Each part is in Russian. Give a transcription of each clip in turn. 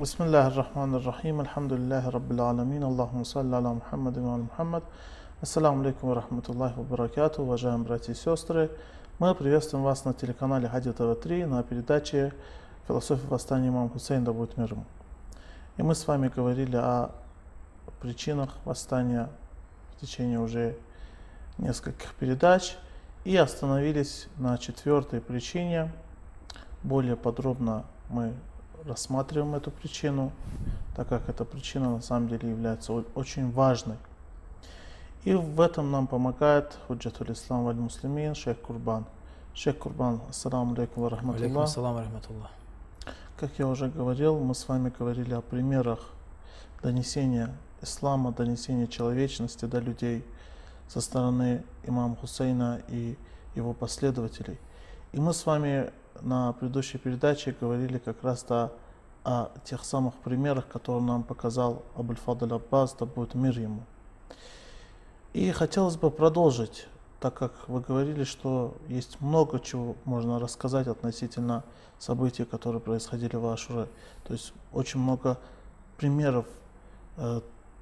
بسم الله الرحمن الرحيم الحمد لله رب العالمين اللهم صل على محمد وعلى محمد Ассаламу алейкум рахматуллахи баракату, уважаемые братья и сестры. Мы приветствуем вас на телеканале Хади ТВ-3 на передаче «Философия восстания имама Хусейна да будет мир ему». И мы с вами говорили о причинах восстания в течение уже нескольких передач и остановились на четвертой причине. Более подробно мы рассматриваем эту причину, так как эта причина на самом деле является очень важной. И в этом нам помогает Худжатуль Ислам Валь Муслимин, шейх Курбан. Шейх Курбан, ассаламу алейкум ва рахматуллах. Как я уже говорил, мы с вами говорили о примерах донесения ислама, донесения человечности до людей со стороны имама Хусейна и его последователей. И мы с вами на предыдущей передаче говорили как раз -то о тех самых примерах, которые нам показал Абуль-Фадль Аббас, да будет мир ему. И хотелось бы продолжить, так как вы говорили, что есть много чего можно рассказать относительно событий, которые происходили в Ашуре. То есть очень много примеров э,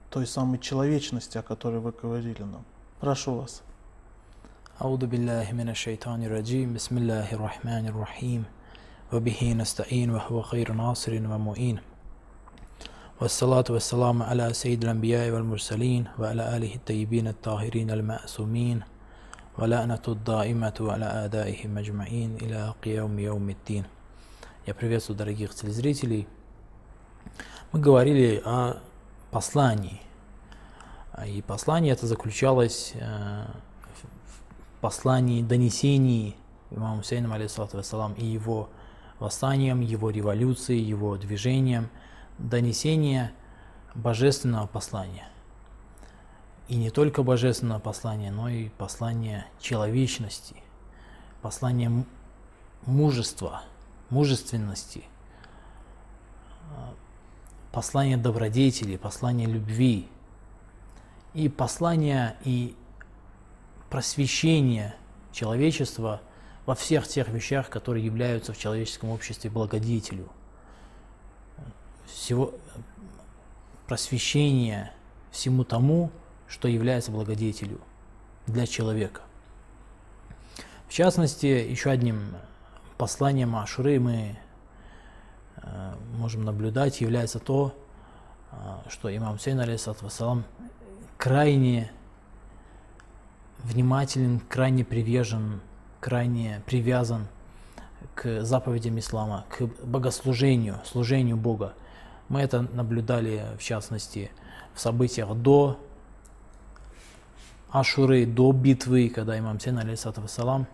той самой человечности, о которой вы говорили нам. Прошу вас. أعوذ بالله من الشيطان الرجيم بسم الله الرحمن الرحيم وبه نستعين وهو خير ناصر ومعين والصلاة والسلام على سيد الأنبياء والمرسلين وعلى آله الطيبين الطاهرين المأسومين ولعنة الدائمة على أعدائهم أجمعين إلى قيام يوم الدين Я приветствую дорогих телезрителей. Мы говорили о послании. А И послание это заключалось э, в послании, донесении имама Хусейна, алейхиссалату и его восстанием, его революцией, его движением, донесение божественного послания. И не только божественного послания, но и послание человечности, послание мужества, мужественности, послание добродетели, послание любви и послание и просвещение человечества во всех тех вещах, которые являются в человеческом обществе благодетелю. Всего просвещение всему тому, что является благодетелю для человека. В частности, еще одним посланием Ашуры мы э, можем наблюдать является то, э, что имам алейхиссалату вассалам, крайне внимателен, крайне привержен, крайне привязан к заповедям ислама, к богослужению, служению Бога. Мы это наблюдали, в частности, в событиях до Ашуры, до битвы, когда имам Сейн, алейхиссалату вассалам,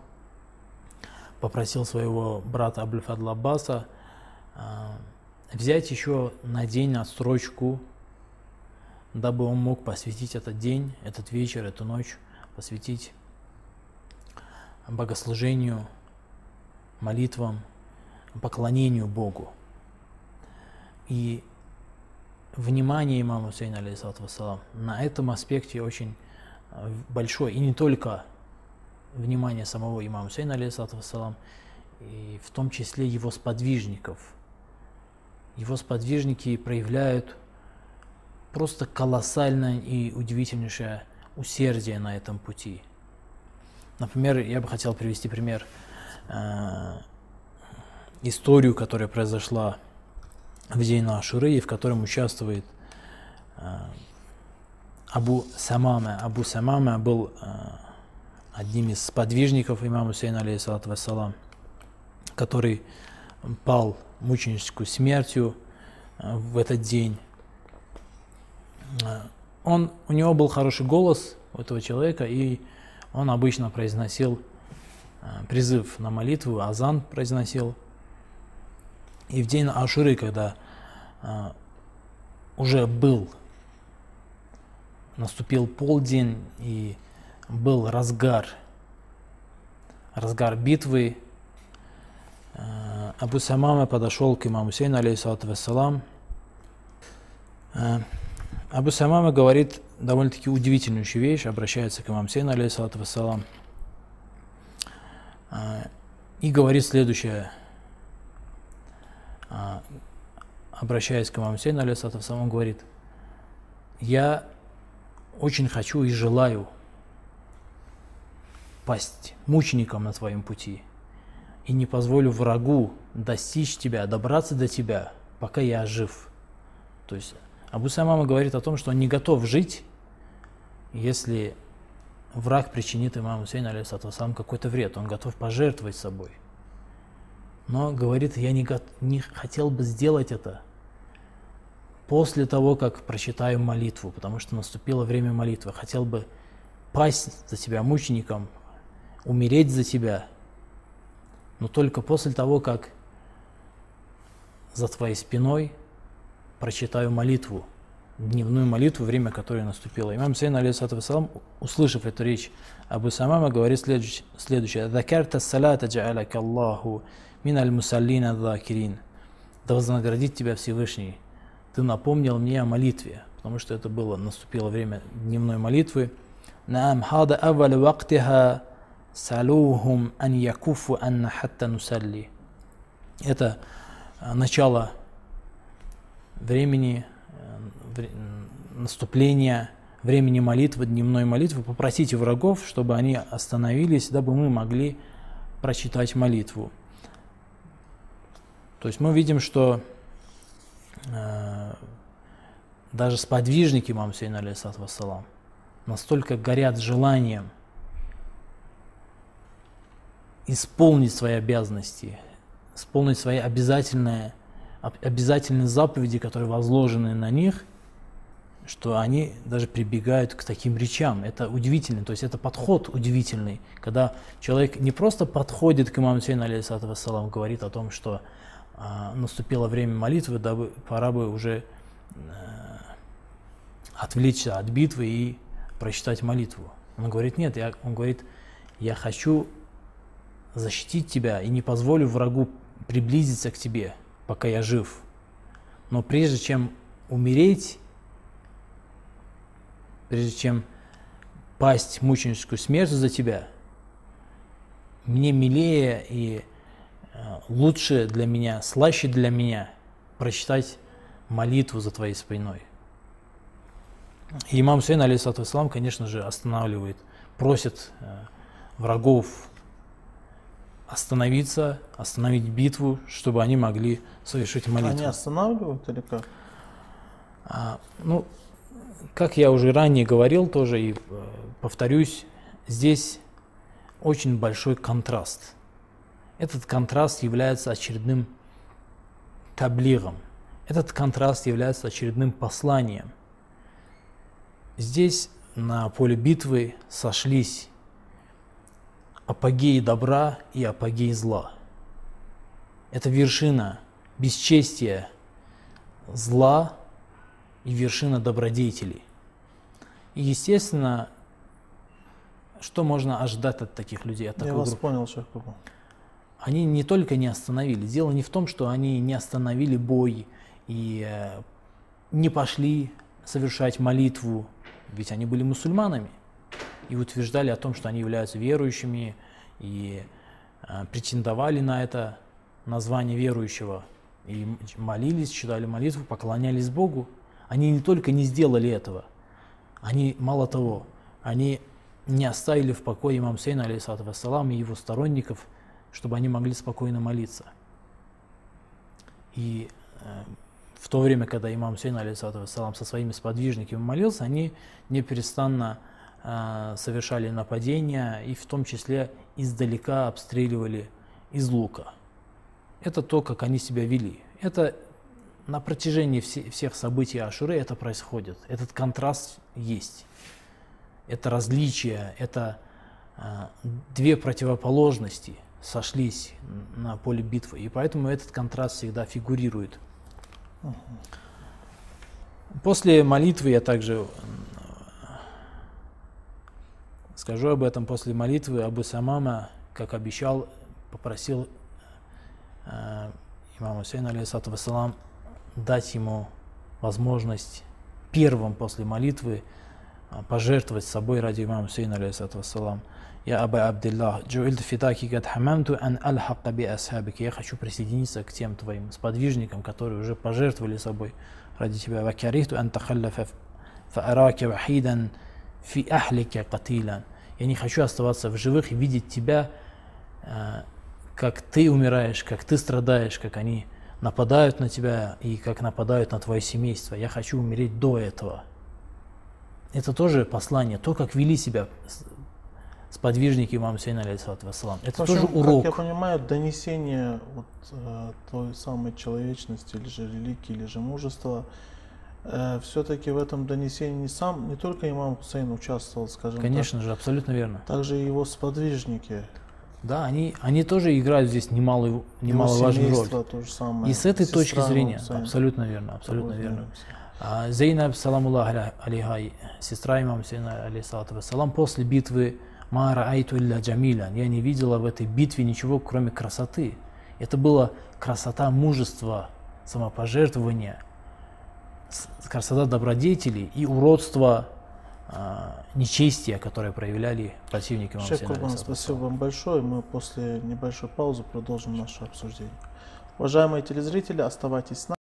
попросил своего брата Абуль-Фадла Аббаса а, взять еще на день отстрочку, дабы он мог посвятить этот день, этот вечер, эту ночь, посвятить богослужению, молитвам, поклонению Богу. И внимание имама Хусейна, алейхиссалату на этом аспекте очень э, большое. И не только внимание самого имама Хусейна, алейхиссалату и в том числе его сподвижников. Его сподвижники проявляют просто колоссальное и удивительнейшее усердие на этом пути. Например, я бы хотел привести пример, э, историю, которая произошла в день Ашуры, и в котором участвует э, Абу Самаме. Абу Самаме был э, одним из сподвижников имама Хусейна, алейхиссалату вассалам, который пал мученическую смертью в этот день. Он, у него был хороший голос у этого человека, и он обычно произносил э, призыв на молитву, азан произносил. И в день Ашуры, когда э, уже был, наступил полдень и был разгар, разгар битвы, э, Абу Самама подошел к имаму Сейну, алейхиссалату вассалам. Абу Самама говорит довольно-таки удивительную вещь, обращается к имаму Сейну, алейхиссалату вассалам, э, и говорит следующее. обращаясь к имаму Сейну, алейхиссалату он говорит, я очень хочу и желаю пасть мучеником на твоем пути и не позволю врагу достичь тебя, добраться до тебя, пока я жив. То есть Абу Самама говорит о том, что он не готов жить, если враг причинит имаму Сейну, алейхиссалам, какой-то вред, он готов пожертвовать собой. Но говорит, я не, не хотел бы сделать это после того, как прочитаю молитву, потому что наступило время молитвы. Хотел бы пасть за тебя мучеником, умереть за тебя, но только после того, как за твоей спиной прочитаю молитву, дневную молитву, время которой наступило. Имам Сейн, алейхиссалам, услышав эту речь Абу Самама, говорит следующее. «Закарта салата джа'аляка Аллаху мин аль-мусаллина dhакирин». Да вознаградит тебя Всевышний. Ты напомнил мне о молитве, потому что это было, наступило время дневной молитвы. «Наам хада авваль вактиха салухум ан якуфу анна хатта нусалли». Это а, начало времени наступления времени молитвы, дневной молитвы, попросите врагов, чтобы они остановились, дабы мы могли прочитать молитву. То есть мы видим, что э, даже сподвижники имам Сейна вассалам настолько горят желанием исполнить свои обязанности, исполнить свои обязательные, обязательные заповеди, которые возложены на них – что они даже прибегают к таким речам. Это удивительно, то есть это подход удивительный, когда человек не просто подходит к имаму Сейну, алейхиссалам, говорит о том, что а, наступило время молитвы, дабы, пора бы уже а, отвлечься от битвы и прочитать молитву. Он говорит, нет, я, он говорит, я хочу защитить тебя и не позволю врагу приблизиться к тебе, пока я жив. Но прежде чем умереть, прежде чем пасть мученическую смерть за тебя, мне милее и э, лучше для меня, слаще для меня прочитать молитву за твоей спиной. И имам Сейн, алейсалату ислам, конечно же, останавливает, просит э, врагов остановиться, остановить битву, чтобы они могли совершить молитву. Они останавливают или как? А, ну, как я уже ранее говорил тоже и э, повторюсь, здесь очень большой контраст. Этот контраст является очередным таблиром. Этот контраст является очередным посланием. Здесь на поле битвы сошлись апогеи добра и апогеи зла. Это вершина бесчестия зла и вершина добродетелей. И, естественно, что можно ожидать от таких людей? От Я вас группы? понял, Шейх Они не только не остановили. Дело не в том, что они не остановили бой и э, не пошли совершать молитву, ведь они были мусульманами и утверждали о том, что они являются верующими и э, претендовали на это название верующего и молились, читали молитву, поклонялись Богу. Они не только не сделали этого, они, мало того, они не оставили в покое имам Сейна, алейхиссалату вассалам, и его сторонников, чтобы они могли спокойно молиться. И э, в то время, когда имам Сейн, алейхиссалату вассалам, со своими сподвижниками молился, они неперестанно э, совершали нападения и в том числе издалека обстреливали из лука. Это то, как они себя вели. Это на протяжении все, всех событий Ашуры это происходит. Этот контраст есть. Это различие, это э, две противоположности сошлись на поле битвы. И поэтому этот контраст всегда фигурирует. После молитвы я также скажу об этом. После молитвы Абу Самама, как обещал, попросил э, имама Сейна, алейхиссалату вассалам, дать ему возможность первым после молитвы а, пожертвовать собой ради имама Сейна, алейхиссалам. Я Аба Абдиллах, Джуэль Фидаки гад хамамту ан аль-хакка би асхабики. Я хочу присоединиться к тем твоим сподвижникам, которые уже пожертвовали собой ради тебя. Вакярихту ан тахаллафа фаараки вахидан фи ахлике катилан. Я не хочу оставаться в живых и видеть тебя, э, как ты умираешь, как ты страдаешь, как они нападают на тебя и как нападают на твое семейство. Я хочу умереть до этого. Это тоже послание, то, как вели себя сподвижники имама Сейна, алейхиссалату вассалам. Это общем, тоже урок. Как я понимаю, донесение вот, э, той самой человечности, или же религии, или же мужества, все-таки в этом донесении не сам, не только имам Хусейн участвовал, скажем Конечно же, абсолютно верно. так, также и его сподвижники, Да, они, они тоже играют здесь немалую, его немаловажную роль. то же самое. И с этой сестра точки зрения, Хусейна. абсолютно верно, абсолютно Такой верно. А Зейнаб, саламуллах аля- алейха, сестра имама Сейна, алейхиссалату вассалам, после битвы Мара Айту илля Джамиля, я не видела в этой битве ничего, кроме красоты. Это была красота мужества, самопожертвования, красота добродетелей и уродство а, нечестия, которое проявляли противники имама Шейх Курбан, спасибо вам большое. Мы после небольшой паузы продолжим наше обсуждение. Уважаемые телезрители, оставайтесь с нами.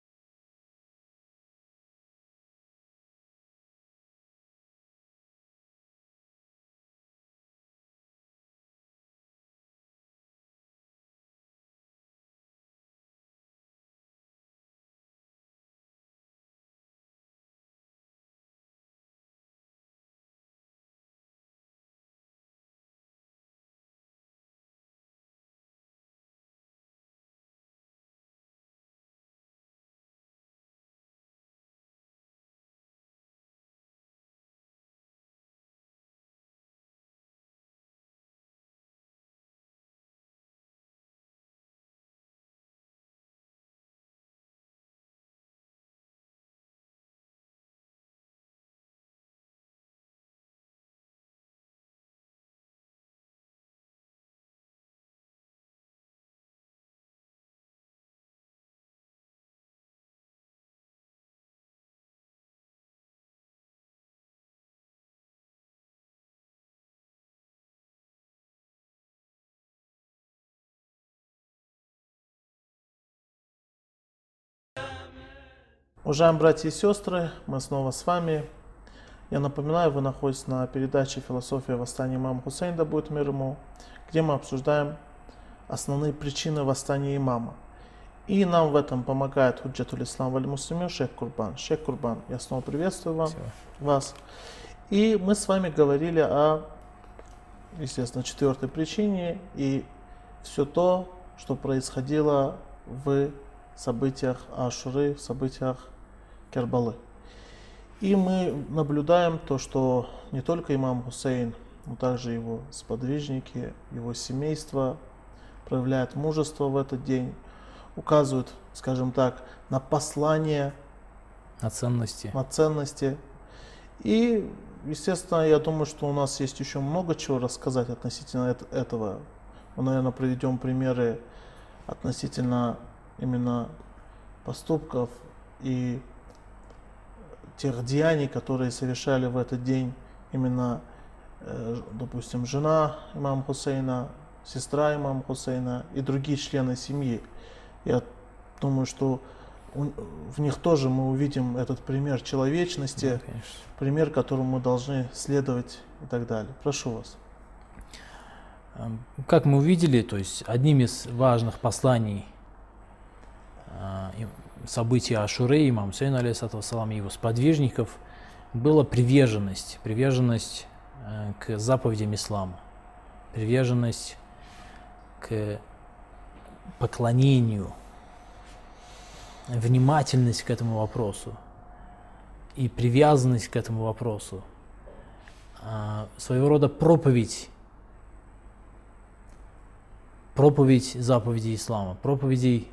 Уважаемые братья и сестры, мы снова с вами. Я напоминаю, вы находитесь на передаче «Философия восстания имама Хусейна, да будет мир ему», где мы обсуждаем основные причины восстания имама. И нам в этом помогает Худжатуль Ислам Валь Муслимин Шейх Курбан. Шейх Курбан, я снова приветствую вам, вас. И мы с вами говорили о, естественно, четвертой причине и все то, что происходило в событиях Ашуры, в событиях Кербалы. И мы наблюдаем то, что не только имам Хусейн, но также его сподвижники, его семейство проявляют мужество в этот день, указывают, скажем так, на послание, На ценности. на ценности. И, естественно, я думаю, что у нас есть еще много чего рассказать относительно эт- этого. Мы, наверное, приведем примеры относительно именно поступков и тех деяний, которые совершали в этот день именно, э, допустим, жена имама Хусейна, сестра имама Хусейна и другие члены семьи. Я думаю, что в них тоже мы увидим этот пример человечности, Да, конечно. пример, которому мы должны следовать и так далее. Прошу вас. Эм, Как мы увидели, то есть одним из важных посланий событий Ашуры, имам Сейн, вассалам, и его сподвижников, была приверженность, приверженность э, к заповедям ислама, приверженность к поклонению, внимательность к этому вопросу и привязанность к этому вопросу, а, своего рода проповедь проповедь заповедей ислама, проповедей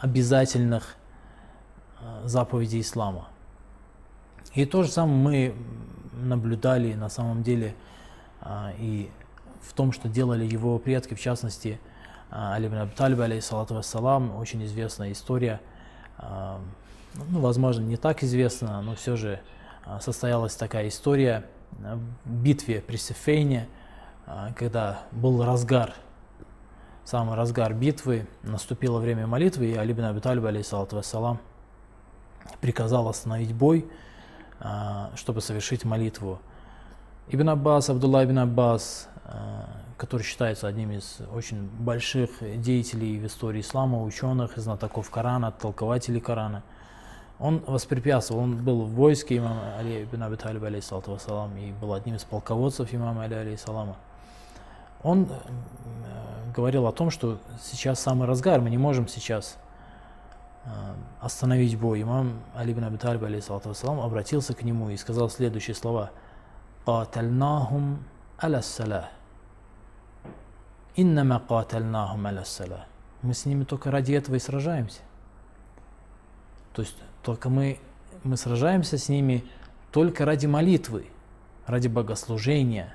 обязательных э, заповедей ислама. И то же самое мы наблюдали на самом деле а, и в том, что делали его предки, в частности, Али ибн Аби Талиб, алейхиссалату вассалам, очень известная история, ну, возможно, не так известна, но все же состоялась такая история в битве при Сефейне, когда был разгар, самый разгар битвы, наступило время молитвы, и Али бин Аби Талиб, алейхиссалату вассалам, приказал остановить бой, а, чтобы совершить молитву. Ибн Аббас, Абдулла ибн Аббас, а, который считается одним из очень больших деятелей в истории ислама, ученых, знатоков Корана, толкователей Корана, он воспрепятствовал, он был в войске имама Али ибн Аби Талиб, алейхиссалату вассалам, и был одним из полководцев имама Али, алейхиссалама. Он э, говорил о том, что сейчас самый разгар, мы не можем сейчас э, остановить бой. Имам Али ибн Аби Талиб, алейхиссалату вассалам, обратился к нему и сказал следующие слова. «Qatальнахум аля салах». Иннама катальнахум аля салах. Мы с ними только ради этого и сражаемся. То есть только мы, мы сражаемся с ними только ради молитвы, ради богослужения,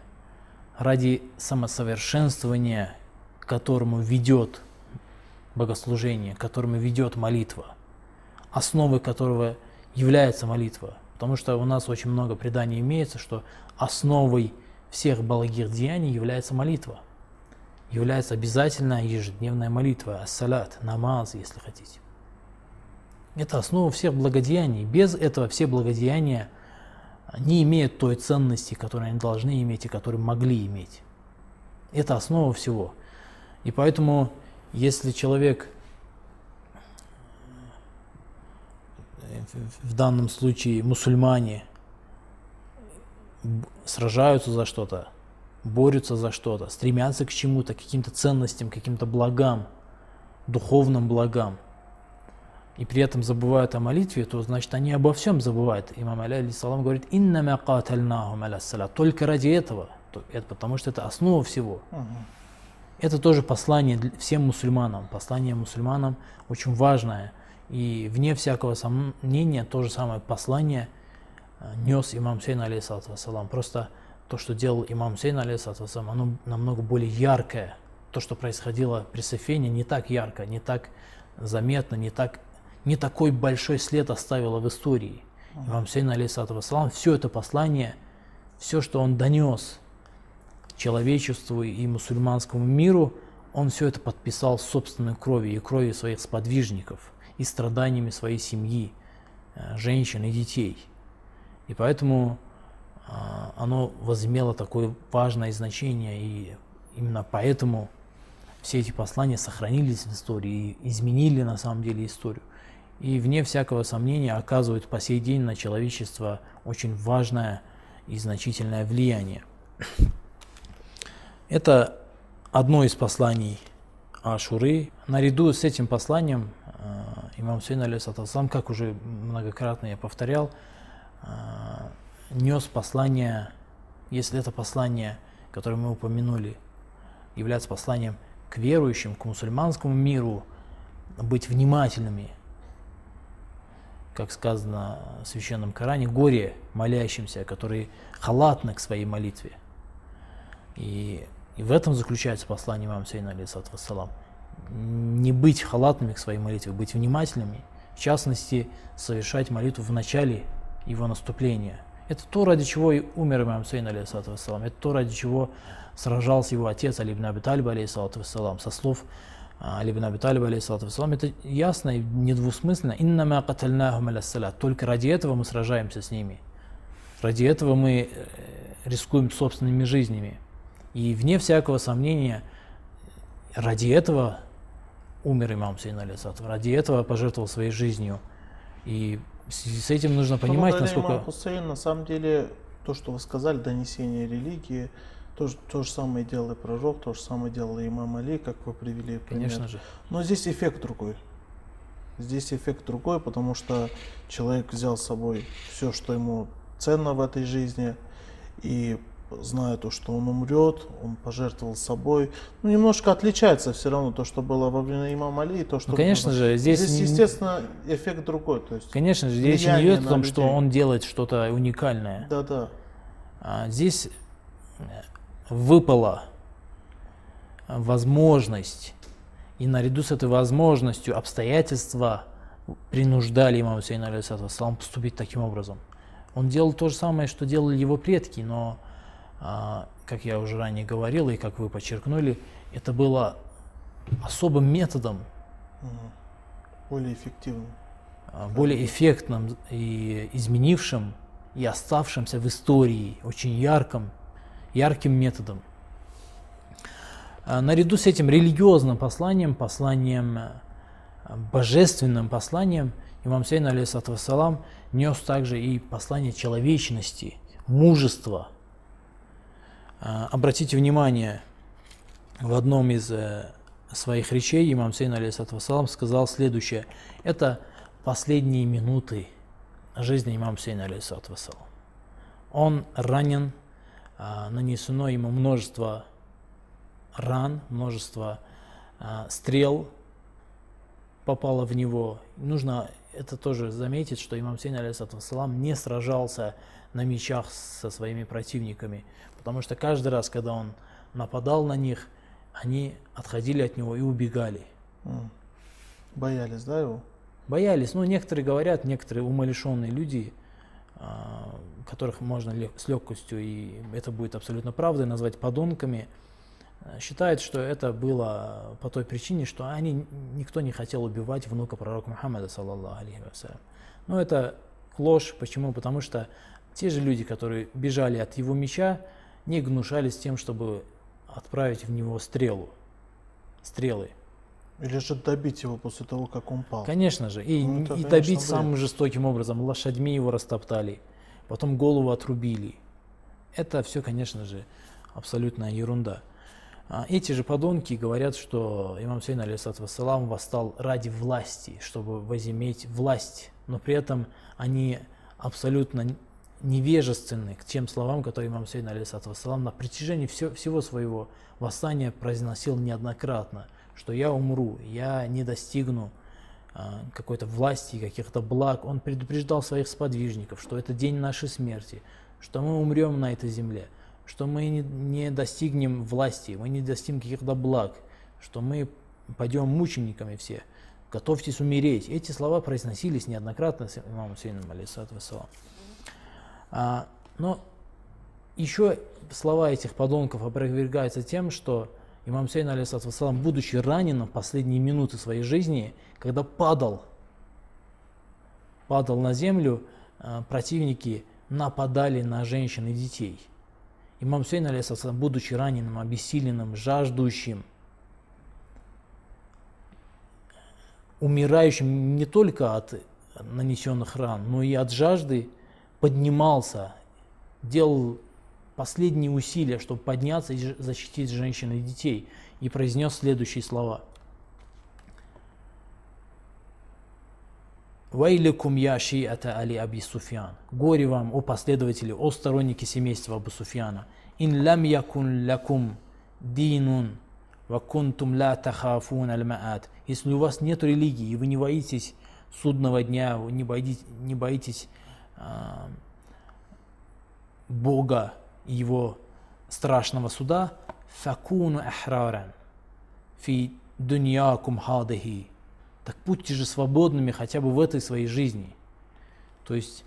ради самосовершенствования, к которому ведет богослужение, к которому ведет молитва, основой которого является молитва. Потому что у нас очень много преданий имеется, что основой всех благих деяний является молитва. Является обязательно ежедневная молитва, ассалят, намаз, если хотите. Это основа всех благодеяний. Без этого все благодеяния не имеют той ценности, которую они должны иметь и которую могли иметь. Это основа всего. И поэтому, если человек в данном случае мусульмане сражаются за что-то, борются за что-то, стремятся к чему-то, к каким-то ценностям, к каким-то благам, духовным благам – и при этом забывают о молитве, то значит они обо всем забывают. Имам Али алейсалам говорит, «Иннама катальнахум Только ради этого, это, потому что это основа всего. Угу. Это тоже послание всем мусульманам. Послание мусульманам очень важное. И вне всякого сомнения то же самое послание э, нес имам Сейн алейсалам. Просто то, что делал имам Сейн алейсалам, оно намного более яркое. То, что происходило при Сефене, не так ярко, не так заметно, не так не такой большой след оставила в истории. Имам Сейн, алейсалату вассалам, все это послание, все, что он донес человечеству и мусульманскому миру, он все это подписал собственной кровью и кровью своих сподвижников и страданиями своей семьи, э, женщин и детей. И поэтому а, оно возымело такое важное значение, и именно поэтому все эти послания сохранились в истории и изменили на самом деле историю и вне всякого сомнения оказывают по сей день на человечество очень важное и значительное влияние. Это одно из посланий Ашуры. Наряду с этим посланием э, имам Сейн алейсалам, как уже многократно я повторял, э, нес послание, если это послание, которое мы упомянули, является посланием к верующим, к мусульманскому миру, быть внимательными – как сказано в Священном Коране, горе молящимся, которые халатны к своей молитве. И, и в этом заключается послание имама Сейна, алейсалам. Не быть халатными к своей молитве, быть внимательными, в частности, совершать молитву в начале его наступления. Это то, ради чего и умер имам Сейн, алейсалам. Это то, ради чего сражался его отец Али ибн Аби Талиб, алейсалам, со слов Али бин Аби Талиб, алейхиссалату это ясно и недвусмысленно. Иннама катальнахум аляссалят. Только ради этого мы сражаемся с ними. Ради этого мы э, рискуем собственными жизнями. И вне всякого сомнения, ради этого умер имам Сейн алейхиссалату. Ради этого пожертвовал своей жизнью. И с этим нужно понимать, насколько... Имам Хусейн, на самом деле, то, что вы сказали, донесение религии, то, то же самое делал и пророк, то же самое делал и имам Али, как вы привели пример. Конечно же. Но здесь эффект другой. Здесь эффект другой, потому что человек взял с собой все, что ему ценно в этой жизни, и зная то, что он умрет, он пожертвовал собой. Ну, немножко отличается все равно то, что было во время имама Али, и то, что... Ну, конечно же, здесь... Здесь, естественно, эффект другой. То есть конечно же, здесь не идет о том, людей. что он делает что-то уникальное. Да, да. А здесь выпала возможность, и наряду с этой возможностью обстоятельства принуждали имама Хусейна алейхиссалам поступить таким образом. Он делал то же самое, что делали его предки, но а, как я уже ранее говорил и как вы подчеркнули, это было особым методом, более эффективным, а, более эффектным и изменившим и оставшимся в истории очень ярким, ярким методом. А, наряду с этим религиозным посланием, посланием, а, божественным посланием, имам Сейн, алейсалату вассалам, нес также и послание человечности, мужества. Обратите внимание, в одном из э, своих речей имам Сейн, алейсалату вассалам, сказал следующее. Это последние минуты жизни имама Сейна, алейхиссалату вассалам. Он ранен, а, нанесено ему множество ран, множество а, стрел попало в него. Нужно это тоже заметить, что имам Сейн, вассалам, не сражался на мечах со своими противниками, потому что каждый раз, когда он нападал на них, они отходили от него и убегали. Боялись, да, его? боялись. Ну, некоторые говорят, некоторые умалишенные люди, а, которых можно с легкостью, и это будет абсолютно правдой, назвать подонками, а, считают, что это было по той причине, что они, никто не хотел убивать внука пророка Мухаммада, саллаллаху алейхи. Но это ложь. Почему? Потому что те же люди, которые бежали от его меча, не гнушались тем, чтобы отправить в него стрелу, стрелы. Или же добить его после того, как он пал. Конечно же. И, ну, это, и конечно, добить бред. самым жестоким образом. Лошадьми его растоптали, потом голову отрубили. Это все, конечно же, абсолютная ерунда. А эти же подонки говорят, что имам Сейн, алейсалату вассалам, восстал ради власти, чтобы возиметь власть. Но при этом они абсолютно невежественны к тем словам, которые имам Сейн, алейсалату вассалам, на протяжении все, всего своего восстания произносил неоднократно – что я умру, я не достигну а, какой-то власти, каких-то благ. Он предупреждал своих сподвижников, что это день нашей смерти, что мы умрем на этой земле, что мы не, не достигнем власти, мы не достигнем каких-то благ, что мы пойдем мучениками все. Готовьтесь умереть. Эти слова произносились неоднократно с имамом Сейном, алейсалату вассалам. А, но еще слова этих подонков опровергаются тем, что Имам Сейн, алейсалам, будучи раненым в последние минуты своей жизни, когда падал, падал на землю, э, противники нападали на женщин и детей. Имам Сейн, алейсалам, будучи раненым, обессиленным, жаждущим, умирающим не только от нанесенных ран, но и от жажды, поднимался, делал последние усилия, чтобы подняться и защитить женщин и детей, и произнес следующие слова. Вайликум я шиата али Аби Суфьян. Горе вам, о последователи, о сторонники семейства Абу Суфьяна. Ин лам якун лакум динун вакунтум ла тахафун аль маат. Если у вас нет религии, и вы не боитесь судного дня, вы не боитесь, не боитесь а, Бога, его страшного суда «Факуну ахраран фи дуньякум хадахи» Так будьте же свободными хотя бы в этой своей жизни. То есть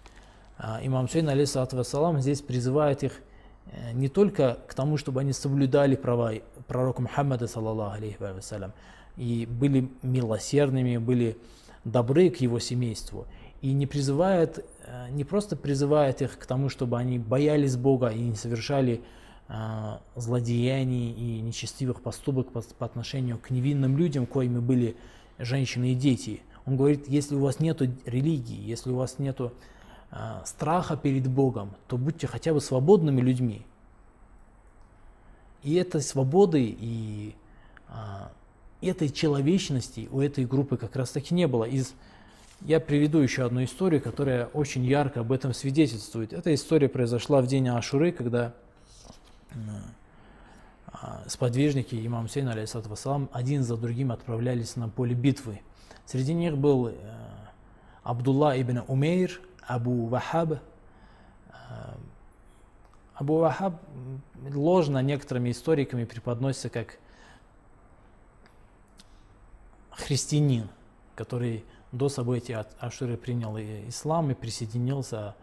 а, имам Сейн, алейсалату вассалам, здесь призывает их э, не только к тому, чтобы они соблюдали права пророка Мухаммада, саллаллаху алейхи вассалям, и были милосердными, были добры к его семейству, и не призывает Э, не просто призывает их к тому, чтобы они боялись Бога и не совершали э, злодеяний и нечестивых поступок по, по отношению к невинным людям, коими были женщины и дети. Он говорит, если у вас нет религии, если у вас нет э, страха перед Богом, то будьте хотя бы свободными людьми. И этой свободы и э, этой человечности у этой группы как раз таки не было. Из я приведу еще одну историю, которая очень ярко об этом свидетельствует. Эта история произошла в день Ашуры, когда а, сподвижники имам Сейн, алейсалам, один за другим отправлялись на поле битвы. Среди них был э, Абдулла ибн Умейр, Абу Вахаб. Э, Абу Вахаб ложно некоторыми историками преподносится как христианин, который до событий Ашуры принял ислам и присоединился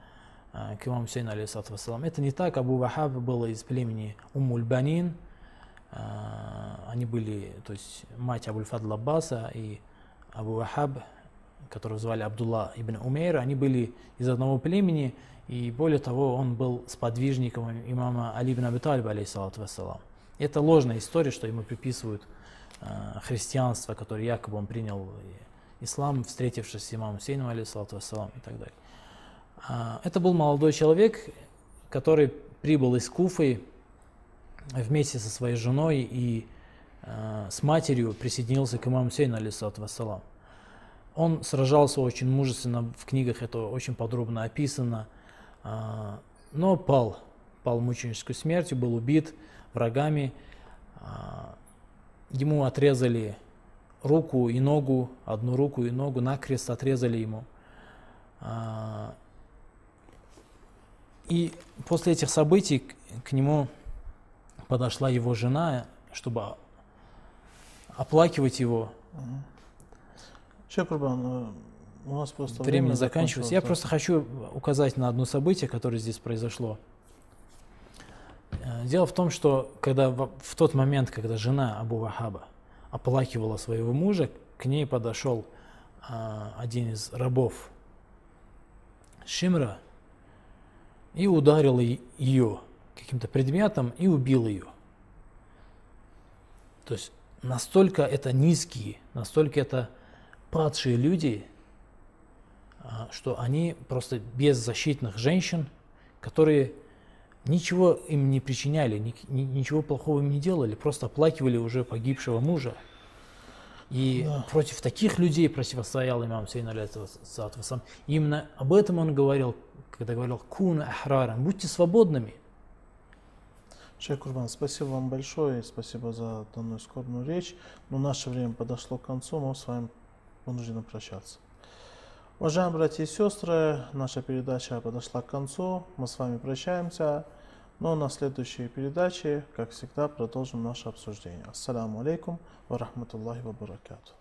э, к имаму Хусейну, алейхиссалату вассалам. Это не так, Абу Вахаб был из племени Уммуль-Банин, э, они были, то есть мать Абуль Фадл Аббаса и Абу Вахаб, которого звали Абдулла ибн Умейр, они были из одного племени, и более того, он был сподвижником имама Али ибн Аби Талиба, алейхиссалату вассалам. Это ложная история, что ему приписывают э, христианство, которое якобы он принял ислам, встретившись с имамом Сейном, алейхиссалату вассалам, и так далее. А, это был молодой человек, который прибыл из Куфы вместе со своей женой и э, с матерью присоединился к имаму Сейну, алейхиссалату вассалам. Он сражался очень мужественно, в книгах это очень подробно описано, а, но пал, пал мученической смертью, был убит врагами. А, ему отрезали руку и ногу, одну руку и ногу, накрест отрезали ему. А, и после этих событий к нему подошла его жена, чтобы оплакивать его. Шейх Курбан, э, у нас просто Время время заканчивается. Я да. просто хочу указать на одно событие, которое здесь произошло. Э, Дело в том, что когда в, в тот момент, когда жена Абу Вахаба оплакивала своего мужа, к ней подошел а, один из рабов Шимра и ударил ее каким-то предметом и убил ее. То есть настолько это низкие, настолько это падшие люди, а, что они просто беззащитных женщин, которые ничего им не причиняли, ни- ни- ничего плохого им не делали, просто оплакивали уже погибшего мужа. И Да. против таких людей противостоял имам Сейн алейхиссалам. Именно об этом он говорил, когда говорил «Куна ахраран», «Будьте свободными». Шейх Курбан, спасибо вам большое, спасибо за данную скорбную речь. Но наше время подошло к концу, мы с вами вынуждены прощаться. Уважаемые братья и сестры, наша передача подошла к концу, мы с вами прощаемся, но на следующей передаче, как всегда, продолжим наше обсуждение. Ассаламу алейкум ва рахматуллахи ва баракату.